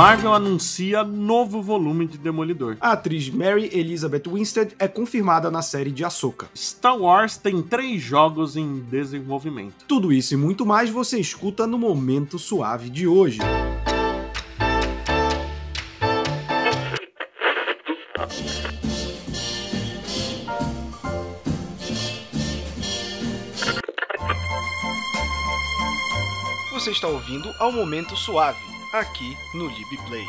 Marvel anuncia novo volume de Demolidor. A atriz Mary Elizabeth Winstead é confirmada na série de Ahsoka. Star Wars tem três jogos em desenvolvimento. Tudo isso e muito mais você escuta no Momento Suave de hoje. Você está ouvindo ao Momento Suave, aqui no LibPlay.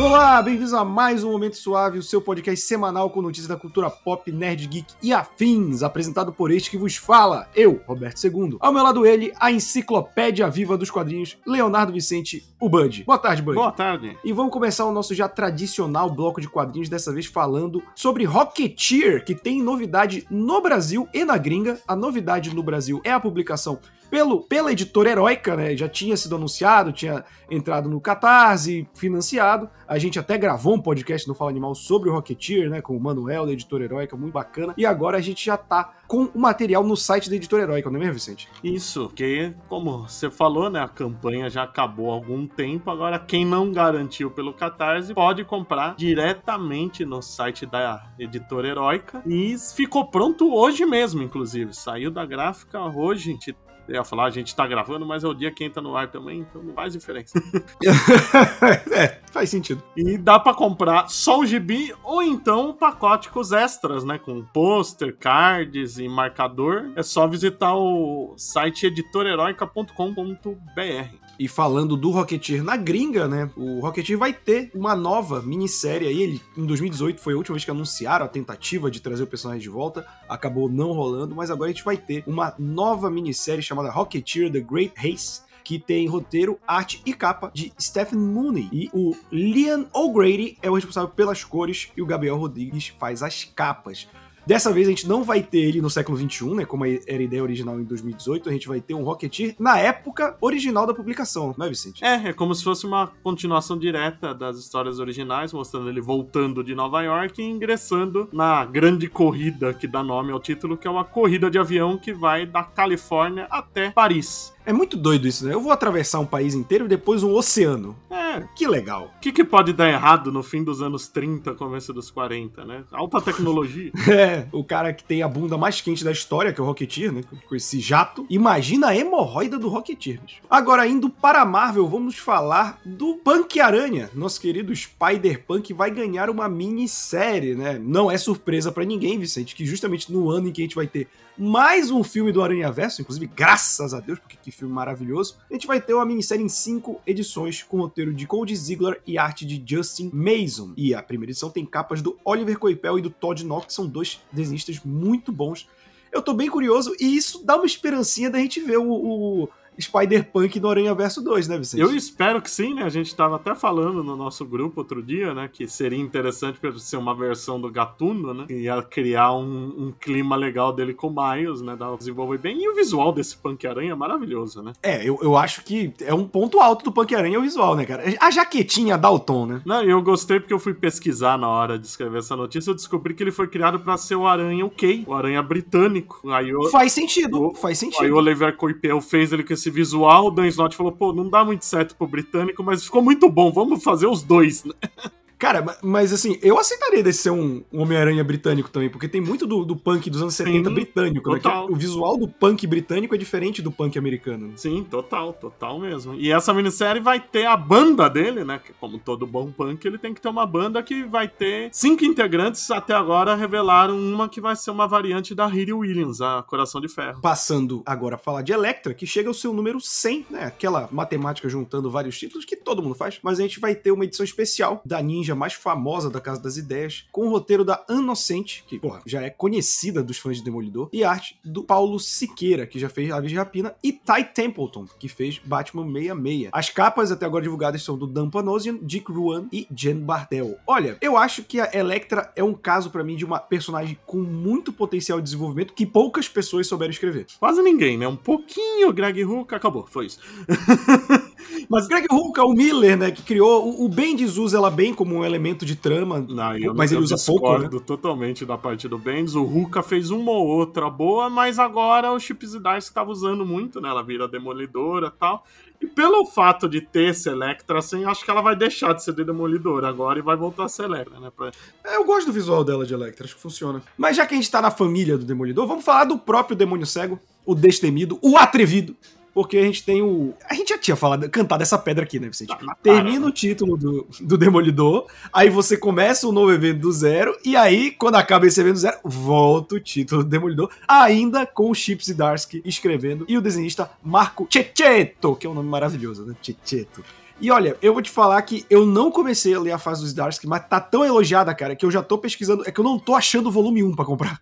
Olá, bem-vindos a mais um Momento Suave, o seu podcast semanal com notícias da cultura pop, nerd, geek e afins, apresentado por este que vos fala, eu, Roberto II. Ao meu lado ele, a enciclopédia viva dos quadrinhos, Leonardo Vicente, o Bud. Boa tarde, Bud. Boa tarde. E vamos começar o nosso já tradicional bloco de quadrinhos, dessa vez falando sobre Rocketeer, que tem novidade no Brasil e na gringa. A novidade no Brasil é a publicação pelo, pela editora Heróica, né? Já tinha sido anunciado, tinha entrado no Catarse, financiado. A gente até gravou um podcast no Fala Animal sobre o Rocketeer, né? Com o Manuel da editora Heróica, muito bacana. E agora a gente já tá com o material no site da editora Heróica, não é mesmo, Vicente? Isso, que como você falou, né? A campanha já acabou há algum tempo. Agora, quem não garantiu pelo Catarse pode comprar diretamente no site da editora Heróica. E ficou pronto hoje mesmo, inclusive. Saiu da gráfica hoje, a gente eu ia falar, a gente tá gravando, mas é o dia que entra no ar também, então não faz diferença. é, faz sentido. E dá para comprar só o gibi ou então um pacote com os extras, né? Com pôster, cards e marcador. É só visitar o site editoreroica.com.br. E falando do Rocketeer na gringa, né? O Rocketeer vai ter uma nova minissérie aí. Ele, em 2018 foi a última vez que anunciaram a tentativa de trazer o personagem de volta. Acabou não rolando, mas agora a gente vai ter uma nova minissérie chamada Rocketeer The Great Race que tem roteiro, arte e capa de Stephen Mooney. E o Liam O'Grady é o responsável pelas cores e o Gabriel Rodrigues faz as capas. Dessa vez a gente não vai ter ele no século XXI, né? Como era a ideia original em 2018. A gente vai ter um Rocketeer na época original da publicação, não é, Vicente? É, é como se fosse uma continuação direta das histórias originais, mostrando ele voltando de Nova York e ingressando na grande corrida que dá nome ao título, que é uma corrida de avião que vai da Califórnia até Paris. É muito doido isso, né? Eu vou atravessar um país inteiro e depois um oceano. É. Que legal. O que, que pode dar errado no fim dos anos 30, começo dos 40, né? Alta tecnologia. é, o cara que tem a bunda mais quente da história, que é o Rocketeer, né? Com esse jato. Imagina a hemorroida do Rocketeer. Bicho. Agora, indo para a Marvel, vamos falar do Punk Aranha. Nosso querido Spider-Punk vai ganhar uma minissérie, né? Não é surpresa para ninguém, Vicente, que justamente no ano em que a gente vai ter mais um filme do Aranha Verso, inclusive graças a Deus, porque que filme maravilhoso. A gente vai ter uma minissérie em cinco edições com roteiro de Cody Ziegler e arte de Justin Mason. E a primeira edição tem capas do Oliver Coipel e do Todd Knox, que são dois desenhistas muito bons. Eu tô bem curioso e isso dá uma esperancinha da gente ver o, o Spider-Punk no Aranha Verso 2, né, Vicente? Eu espero que sim, né? A gente tava até falando no nosso grupo outro dia, né? Que seria interessante para ser uma versão do Gatuno, né? Que ia criar um, um, clima legal dele com o Miles, né? Dar desenvolver bem. E o visual desse Punk-Aranha é maravilhoso, né? É, eu, eu acho que é um ponto alto do Punk-Aranha o visual, né, cara? A jaquetinha dá o tom, né? Não, eu gostei porque eu fui pesquisar na hora de escrever essa notícia. Eu descobri que ele foi criado para ser o Aranha OK, o Aranha britânico. Aí eu, faz sentido, o, faz sentido. Aí o Oliver Coipel fez ele com esse visual, o Dan Slott falou, pô, não dá muito certo pro britânico, mas ficou muito bom, vamos fazer os dois, né? Cara, mas assim, eu aceitaria desse ser um, um Homem-Aranha britânico também, porque tem muito do, do punk dos anos 70 Sim, britânico. Né? O visual do punk britânico é diferente do punk americano. Né? Sim, total, total mesmo. E essa minissérie vai ter a banda dele, né? Que como todo bom punk, ele tem que ter uma banda que vai ter cinco integrantes. Até agora revelaram uma que vai ser uma variante da Riri Williams, a Coração de Ferro. Passando agora a falar de Electra, que chega ao seu número 100, né? Aquela matemática juntando vários títulos que todo mundo faz. Mas a gente vai ter uma edição especial da Ninja mais famosa da Casa das Ideias, com o roteiro da Inocente, que, porra, já é conhecida dos fãs de Demolidor, e arte do Paulo Siqueira, que já fez Aves de Rapina, e Ty Templeton, que fez Batman 66. As capas até agora divulgadas são do Dan Panosian, Dick Ruan e Jen Bardell. Olha, eu acho que a Electra é um caso para mim de uma personagem com muito potencial de desenvolvimento que poucas pessoas souberam escrever. Quase ninguém, né? Um pouquinho Greg Hook, acabou, foi isso. Mas Greg Rucka, o Miller, né, que criou, o, o Bendis usa ela bem como um elemento de trama, Não, eu mas não- ele usa pouco, né? totalmente da parte do Bendis. O Ruka fez uma ou outra boa, mas agora o Chips Darcy estava usando muito, né? Ela vira demolidora e tal. E pelo fato de ter essa Electra, assim, acho que ela vai deixar de ser demolidora agora e vai voltar a ser Electra, né? Pra- É, eu gosto do visual dela de Electra, acho que funciona. Mas já que a gente tá na família do Demolidor, vamos falar do próprio Demônio Cego, o destemido, o atrevido. Porque a gente tem o. A gente já tinha falado, cantado essa pedra aqui, né, Vicente? Ah, Termina o título do, do Demolidor, aí você começa um novo evento do zero, e aí, quando acaba esse evento do zero, volta o título do Demolidor, ainda com o Chips Zdarsky escrevendo, e o desenhista Marco Cecchetto, que é um nome maravilhoso, né? Cecchetto. E olha, eu vou te falar que eu não comecei a ler a fase dos Zdarsky, mas tá tão elogiada, cara, que eu já tô pesquisando. É que eu não tô achando o volume 1 pra comprar.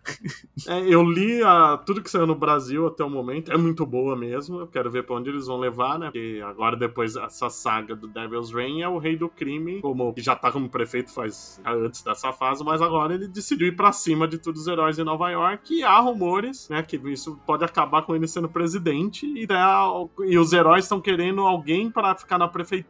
É, eu li a- tudo que saiu no Brasil até o momento, é muito boa mesmo. Eu quero ver pra onde eles vão levar, né? Porque agora, depois dessa saga do Devil's Reign, é o rei do crime, como que já tá como prefeito faz antes dessa fase, mas agora ele decidiu ir pra cima de todos os heróis em Nova York. E há rumores, né? Que isso pode acabar com ele sendo presidente. E, né, e os heróis estão querendo alguém para ficar na prefeitura.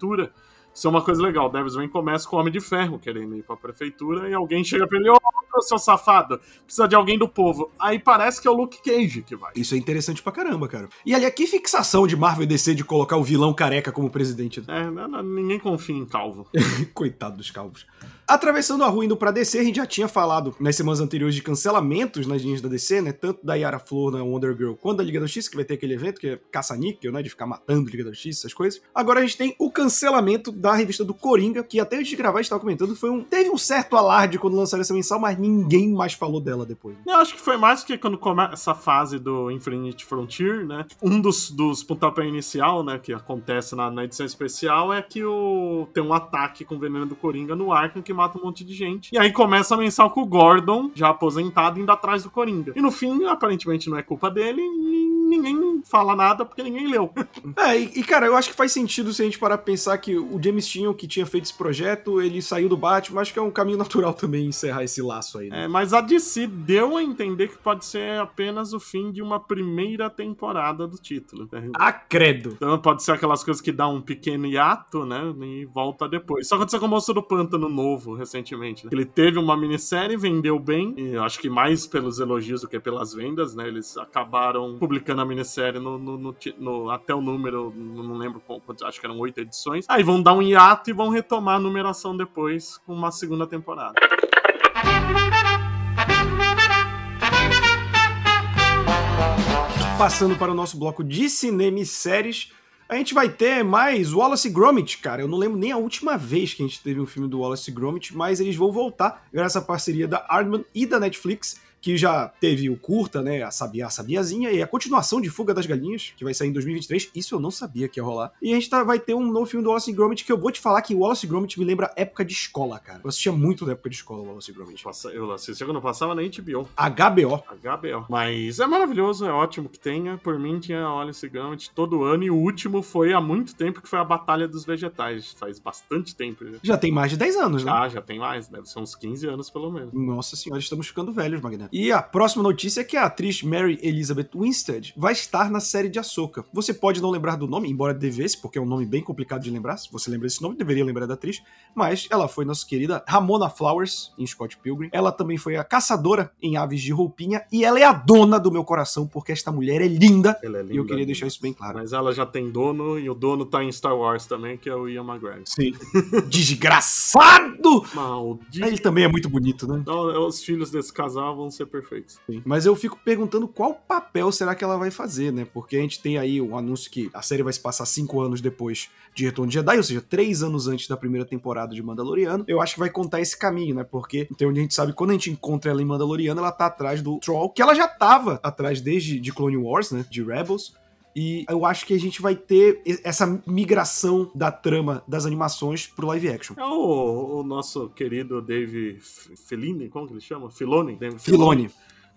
Isso é uma coisa legal. Devil's Reign começa com o Homem de Ferro querendo ir pra prefeitura e alguém chega pra ele, ô, seu safado, precisa de alguém do povo. Aí parece que é o Luke Cage que vai. Isso é interessante pra caramba, cara. E ali, que fixação de Marvel e DC de colocar o vilão careca como presidente. É, não- não- ninguém confia em calvo. Coitado dos calvos. Atravessando a rua indo pra DC, a gente já tinha falado nas semanas anteriores de cancelamentos nas linhas da DC, né? Tanto da Yara Flor na Wonder Girl quanto da Liga da Justiça, que vai ter aquele evento que é caça-níquel, né? De ficar matando Liga da Justiça, essas coisas. Agora a gente tem o cancelamento da revista do Coringa, que até antes de gravar a gente tava comentando, foi um. Teve um certo alarde quando lançaram essa mensal, mas ninguém mais falou dela depois. Eu acho que foi mais que quando começa a fase do Infinite Frontier, né? Um dos, dos pontapé inicial, né? Que acontece na, na edição especial é que o, tem um ataque com o veneno do Coringa no Arkham que mata um monte de gente. E aí começa a mensal com o Gordon, já aposentado, indo atrás do Coringa. E no fim, aparentemente não é culpa dele e ninguém fala nada porque ninguém leu. É, e, e, cara, eu acho que faz sentido se a gente parar pra pensar que o James Tinham, que tinha feito esse projeto, ele saiu do Batman, acho que é um caminho natural também encerrar esse laço aí, né? É, mas a DC deu a entender que pode ser apenas o fim de uma primeira temporada do título. né? Ah, credo. Então pode ser aquelas coisas que dá um pequeno hiato, né? E volta depois. Isso aconteceu com o Monstro do Pântano novo, recentemente. né? Ele teve uma minissérie, vendeu bem, e eu acho que mais pelos elogios do que pelas vendas, né? Eles acabaram publicando a minissérie no, no- no no- até o número, não lembro qual, quantos- acho que eram oito edições. Aí vão dar um hiato e vão retomar a numeração depois com uma segunda temporada. Passando para o nosso bloco de cinema e séries, a gente vai ter mais Wallace e Gromit, cara. Eu não lembro nem a última vez que a gente teve um filme do Wallace e Gromit, mas eles vão voltar graças à parceria da Aardman e da Netflix, que já teve o curta, né, a Sabia, a Sabiazinha, e a continuação de Fuga das Galinhas, que vai sair em 2023. Isso eu não sabia que ia rolar. E a gente tá- vai ter um novo filme do Wallace Gromit, que eu vou te falar que Wallace e Gromit me lembra época de escola, cara. Eu assistia muito da época de escola, Wallace e Gromit. Eu assisti quando passava na HBO. HBO. HBO. Mas é maravilhoso, é ótimo que tenha. Por mim, tinha Wallace Gromit todo ano. E o último foi há muito tempo, que foi a Batalha dos Vegetais. Faz bastante tempo. já. Já tem mais de 10 anos, né? Ah, já tem mais. Deve ser uns 15 anos, pelo menos. Nossa senhora, estamos ficando velhos, Magneto. E a próxima notícia é que a atriz Mary Elizabeth Winstead vai estar na série de Ahsoka. Você pode não lembrar do nome, embora devesse, porque é um nome bem complicado de lembrar. Se você lembra desse nome, deveria lembrar da atriz. Mas ela foi nossa querida Ramona Flowers, em Scott Pilgrim. Ela também foi a caçadora em Aves de Roupinha. E ela é a dona do meu coração, porque esta mulher é linda. Ela é linda. E eu queria deixar isso bem claro. Mas ela já tem dono, e o dono tá em Star Wars também, que é o Ian McGregor. Sim. Desgraçado! Maldito. Ele também é muito bonito, né? Então, os filhos desse casal vão ser perfeitos. Sim. Mas eu fico perguntando qual papel será que ela vai fazer, né? Porque a gente tem aí o anúncio que a série vai se passar cinco anos depois de Retorno de Jedi, ou seja, três anos antes da primeira temporada de Mandaloriano. Eu acho que vai contar esse caminho, né? Porque tem onde a gente sabe, quando a gente encontra ela em Mandaloriano, ela tá atrás do Troll, que ela já tava atrás desde de Clone Wars, né? De Rebels. E eu acho que a gente vai ter e- essa migração da trama das animações pro live action. É o, o nosso querido Dave Fellini, como que ele chama? Filoni? Dave Filone.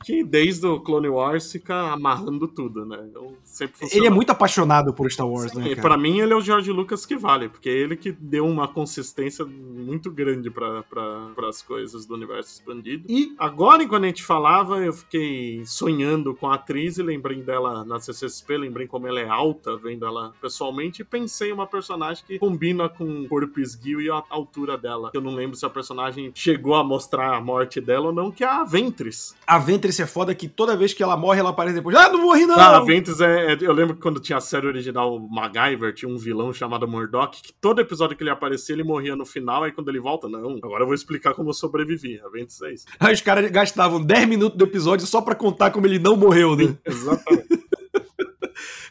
Que desde o Clone Wars fica amarrando tudo, né? Então, sempre Ele é muito apaixonado por Star Wars, Sim, né? e Cara? pra mim ele é o George Lucas que vale, porque é ele que deu uma consistência muito grande pra, pra, pras coisas do universo expandido. E agora, quando a gente falava, eu fiquei sonhando com a atriz e lembrei dela na CCXP, lembrei como ela é alta, vendo ela pessoalmente, e pensei em uma personagem que combina com o corpo esguio e a altura dela. Eu não lembro se a personagem chegou a mostrar a morte dela ou não, que é a Ventress. A Ventress é foda que toda vez que ela morre, ela aparece depois. Ah, não morri não! Ah, a Ventress é, é- Eu lembro que quando tinha a série original MacGyver, tinha um vilão chamado Murdoch, que todo episódio que ele aparecia, ele morria no final, aí quando ele volta, não, agora eu vou explicar como eu sobrevivi. A Ventress é isso. Aí os caras gastavam 10 minutos do episódio só pra contar como ele não morreu, né? Exatamente.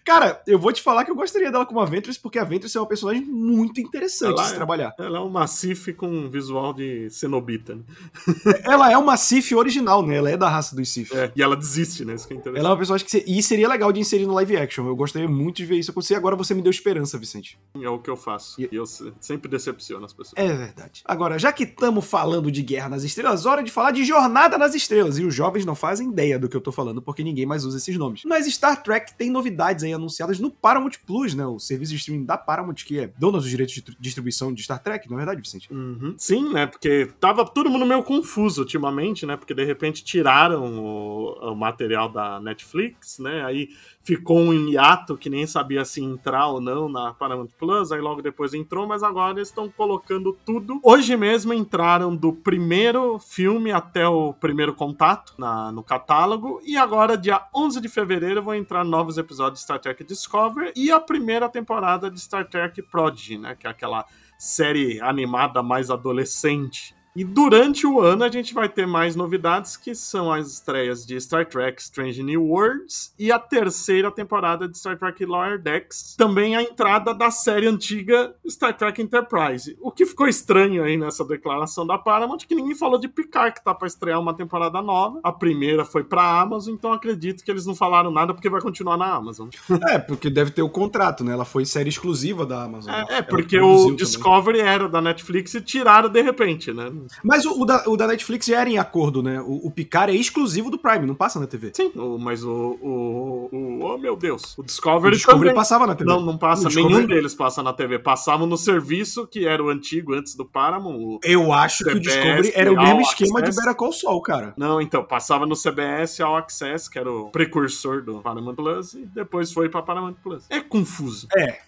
Cara, eu vou te falar que eu gostaria dela como a Ventress, porque a Ventress é uma personagem muito interessante Ela de se é. trabalhar. Ela é uma Sif com um visual de cenobita, né? Ela é uma Sif original, né? Ela é da raça dos Sif. É, e ela desiste, né? Isso que é interessante. Ela é uma personagem que... se- E seria legal de inserir no live action. Eu gostaria muito de ver isso acontecer. Agora você me deu esperança, Vicente. É o que eu faço. E- eu se- sempre decepciono as pessoas. É verdade. Agora, já que estamos falando de Guerra nas Estrelas, hora de falar de Jornada nas Estrelas. E os jovens não fazem ideia do que eu tô falando, porque ninguém mais usa esses nomes. Mas Star Trek tem novidades aí anunciadas no Paramount Plus, né? O serviço de streaming da Paramount, que é dona dos direitos de tr- distribuição de Star Trek, não é verdade, Vicente? Uhum. Sim, né? Porque tava todo mundo meio confuso ultimamente, né? Porque de repente tiraram o, o material da Netflix, né? Aí ficou um hiato que nem sabia se entrar ou não na Paramount Plus, aí logo depois entrou, mas agora eles estão colocando tudo. Hoje mesmo entraram do primeiro filme até o primeiro contato na, no catálogo, e agora, dia 11 de fevereiro, vão entrar novos episódios de Star Trek Discovery e a primeira temporada de Star Trek Prodigy, né? Que é aquela série animada mais adolescente. E durante o ano a gente vai ter mais novidades, que são as estreias de Star Trek Strange New Worlds e a terceira temporada de Star Trek Lower Decks. Também a entrada da série antiga Star Trek Enterprise. O que ficou estranho aí nessa declaração da Paramount, que ninguém falou de Picard, que tá pra estrear uma temporada nova. A primeira foi pra Amazon, então acredito que eles não falaram nada porque vai continuar na Amazon. É, porque deve ter o contrato, né? Ela foi série exclusiva da Amazon. É, é, porque o também. Discovery era da Netflix e tiraram de repente, né? Mas o, o da, o da Netflix já era em acordo, né? O, o Picard é exclusivo do Prime, não passa na TV. Sim, o- mas o, o, o. Oh, meu Deus. O O Discovery, Discovery também. passava na TV. Não, não passa. O Discovery- Nenhum deles passa na TV. Passavam no serviço, que era o antigo antes do Paramount. o- Eu acho que o CBS, Discovery era o mesmo All esquema de Access. Better Call Saul, cara. Não, então, passava no CBS All Access, que era o precursor do Paramount Plus, e depois foi pra Paramount Plus. É confuso. É,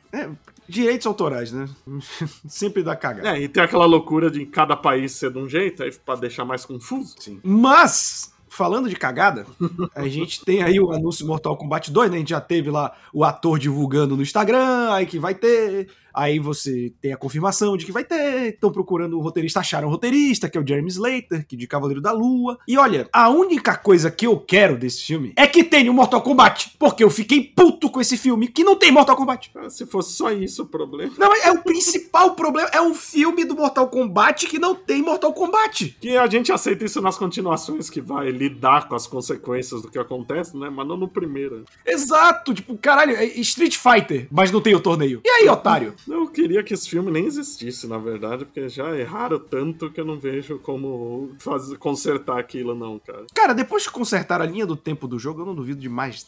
direitos autorais, né? Sempre dá cagada. É, e tem aquela loucura de cada país ser de um jeito, aí pra deixar mais confuso. Sim. Mas, falando de cagada, a gente tem aí o anúncio Mortal Kombat 2, né? A gente já teve lá o ator divulgando no Instagram, aí que vai ter. Aí você tem a confirmação de que vai ter. Estão procurando um roteirista, acharam um roteirista, que é o Jeremy Slater, que de Cavaleiro da Lua. E olha, a única coisa que eu quero desse filme é que tenha o Mortal Kombat. Porque eu fiquei puto com esse filme que não tem Mortal Kombat. Ah, Se fosse só isso o problema. Não, é o principal problema. É um filme do Mortal Kombat que não tem Mortal Kombat. Que a gente aceita isso nas continuações, que vai lidar com as consequências do que acontece, né? Mas não no primeiro. Exato, tipo, caralho, é Street Fighter, mas não tem o torneio. E aí, otário? Eu queria que esse filme nem existisse, na verdade, porque já erraram tanto que eu não vejo como fazer, consertar aquilo, não, cara. Cara, depois que consertar a linha do tempo do jogo, eu não duvido demais.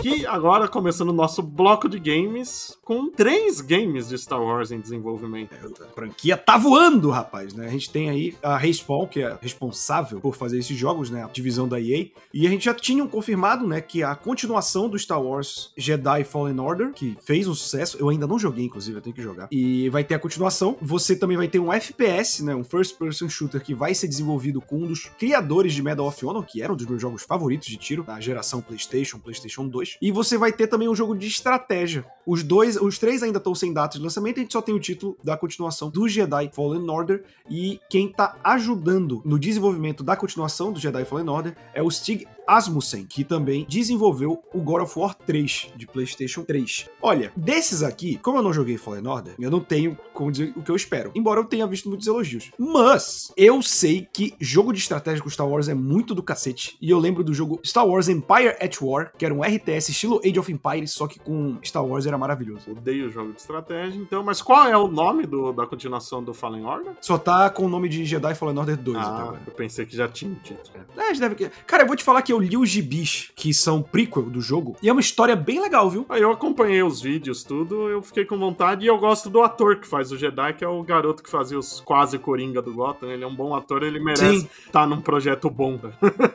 Que agora começando o nosso bloco de games com três games de Star Wars em desenvolvimento. A franquia tá voando, rapaz, né? A gente tem aí a Respawn, que é responsável por fazer esses jogos, né? A divisão da EA. E a gente já tinha confirmado, né, que a continuação do Star Wars Jedi Fallen Order, que fez um sucesso, eu ainda não joguei, inclusive, eu tenho que jogar. E vai ter a continuação. Você também vai ter um FPS, né, um first person shooter que vai ser desenvolvido com um dos criadores de Medal of Honor, que era um dos meus jogos favoritos de tiro na geração PlayStation, PlayStation 2. E você vai ter também um jogo de estratégia. Os dois, os três ainda estão sem data de lançamento, a gente só tem o título da continuação do Jedi Fallen Order e quem tá ajudando no desenvolvimento da continuação do Jedi Fallen Order é o Stig Asmussen, que também desenvolveu o God of War 3 de PlayStation 3. Olha, desses aqui, como eu não joguei Fallen Order, eu não tenho como dizer o que eu espero, embora eu tenha visto muitos elogios. Mas eu sei que jogo de estratégia com Star Wars é muito do cacete, e eu lembro do jogo Star Wars Empire at War, que era um RTS estilo Age of Empires, só que com Star Wars era maravilhoso. Odeio o jogo de estratégia, então, mas qual é o nome do, da continuação do Fallen Order? Só tá com o nome de Jedi Fallen Order 2 ah, eu pensei que já tinha um título. É, deve... Cara, eu vou te falar que eu li os gibis, que são prequel do jogo, e é uma história bem legal, viu? Aí eu acompanhei os vídeos, tudo, eu fiquei com vontade, e eu gosto do ator que faz o Jedi, que é o garoto que fazia os quase Coringa do Gotham. Ele é um bom ator, ele merece estar tá num projeto bom.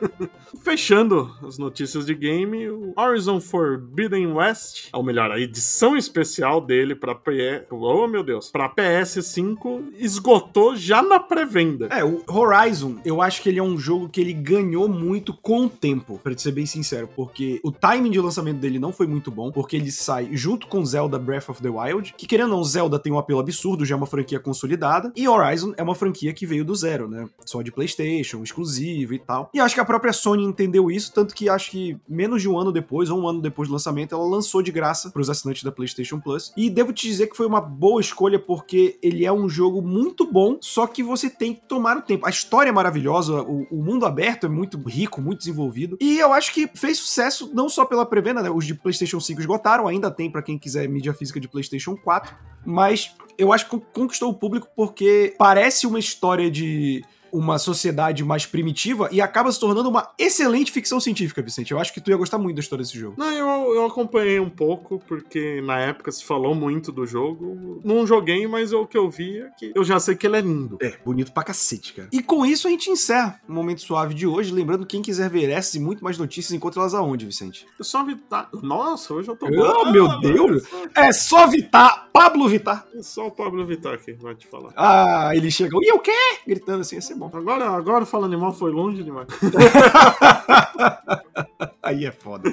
Fechando as notícias de game, o Horizon Forbidden West, ou melhor, a edição especial dele para PS, oh meu Deus, para PS5 esgotou já na pré-venda. É, o Horizon, eu acho que ele é um jogo que ele ganhou muito com o tempo, para ser bem sincero, porque o timing de lançamento dele não foi muito bom, porque ele sai junto com Zelda Breath of the Wild, que querendo ou não, Zelda tem um apelo absurdo, já é uma franquia consolidada, e Horizon é uma franquia que veio do zero, né? Só de PlayStation, exclusivo e tal. E acho que a própria Sony entendeu isso, tanto que acho que menos de um ano depois, ou um ano depois do lançamento, ela lançou de graça para os assinantes da PlayStation Plus. E devo te dizer que foi uma boa escolha porque ele é um jogo muito bom, só que você tem que tomar o tempo. A história é maravilhosa, o, o mundo aberto é muito rico, muito desenvolvido. E eu acho que fez sucesso não só pela pré-venda, né? Os de PlayStation 5 esgotaram, ainda tem para quem quiser mídia física de PlayStation 4, mas eu acho que conquistou o público porque parece uma história de uma sociedade mais primitiva e acaba se tornando uma excelente ficção científica, Vicente. Eu acho que tu ia gostar muito da história desse jogo. Não, eu, eu acompanhei um pouco, porque na época se falou muito do jogo. Não joguei, mas o que eu vi é que eu já sei que ele é lindo. É, bonito pra cacete, cara. E com isso a gente encerra o Momento Suave de hoje. Lembrando, quem quiser ver essas e muito mais notícias, encontra elas aonde, Vicente? É só Vitar. Nossa, hoje eu tô. Oh, meu ah, Deus! É só Vitar! Pablo Vitar! É só o Pablo Vitar que vai te falar. Ah, ele chegou. E o quê? Gritando assim, ia ser bom bom. Agora, agora Fala Animal foi longe demais. Aí é foda.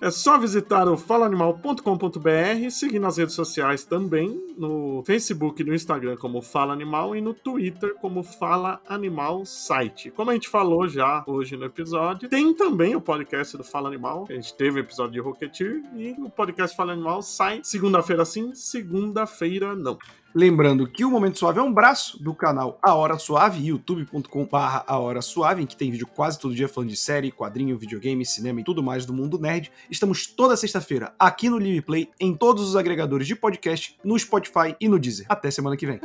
É só visitar o falaanimal.com.br, seguir nas redes sociais também, no Facebook e no Instagram como Fala Animal e no Twitter como Fala Animal Site. Como a gente falou já hoje no episódio, tem também o podcast do Fala Animal. A gente teve o episódio de Rocketeer e o podcast Fala Animal sai segunda-feira sim, segunda-feira não. Lembrando que o Momento Suave é um braço do canal A Hora Suave, youtube.com barra A Hora Suave, em que tem vídeo quase todo dia falando de série, quadrinho, videogame, cinema e tudo mais do mundo nerd. Estamos toda sexta-feira aqui no Live Play, em todos os agregadores de podcast, no Spotify e no Deezer. Até semana que vem.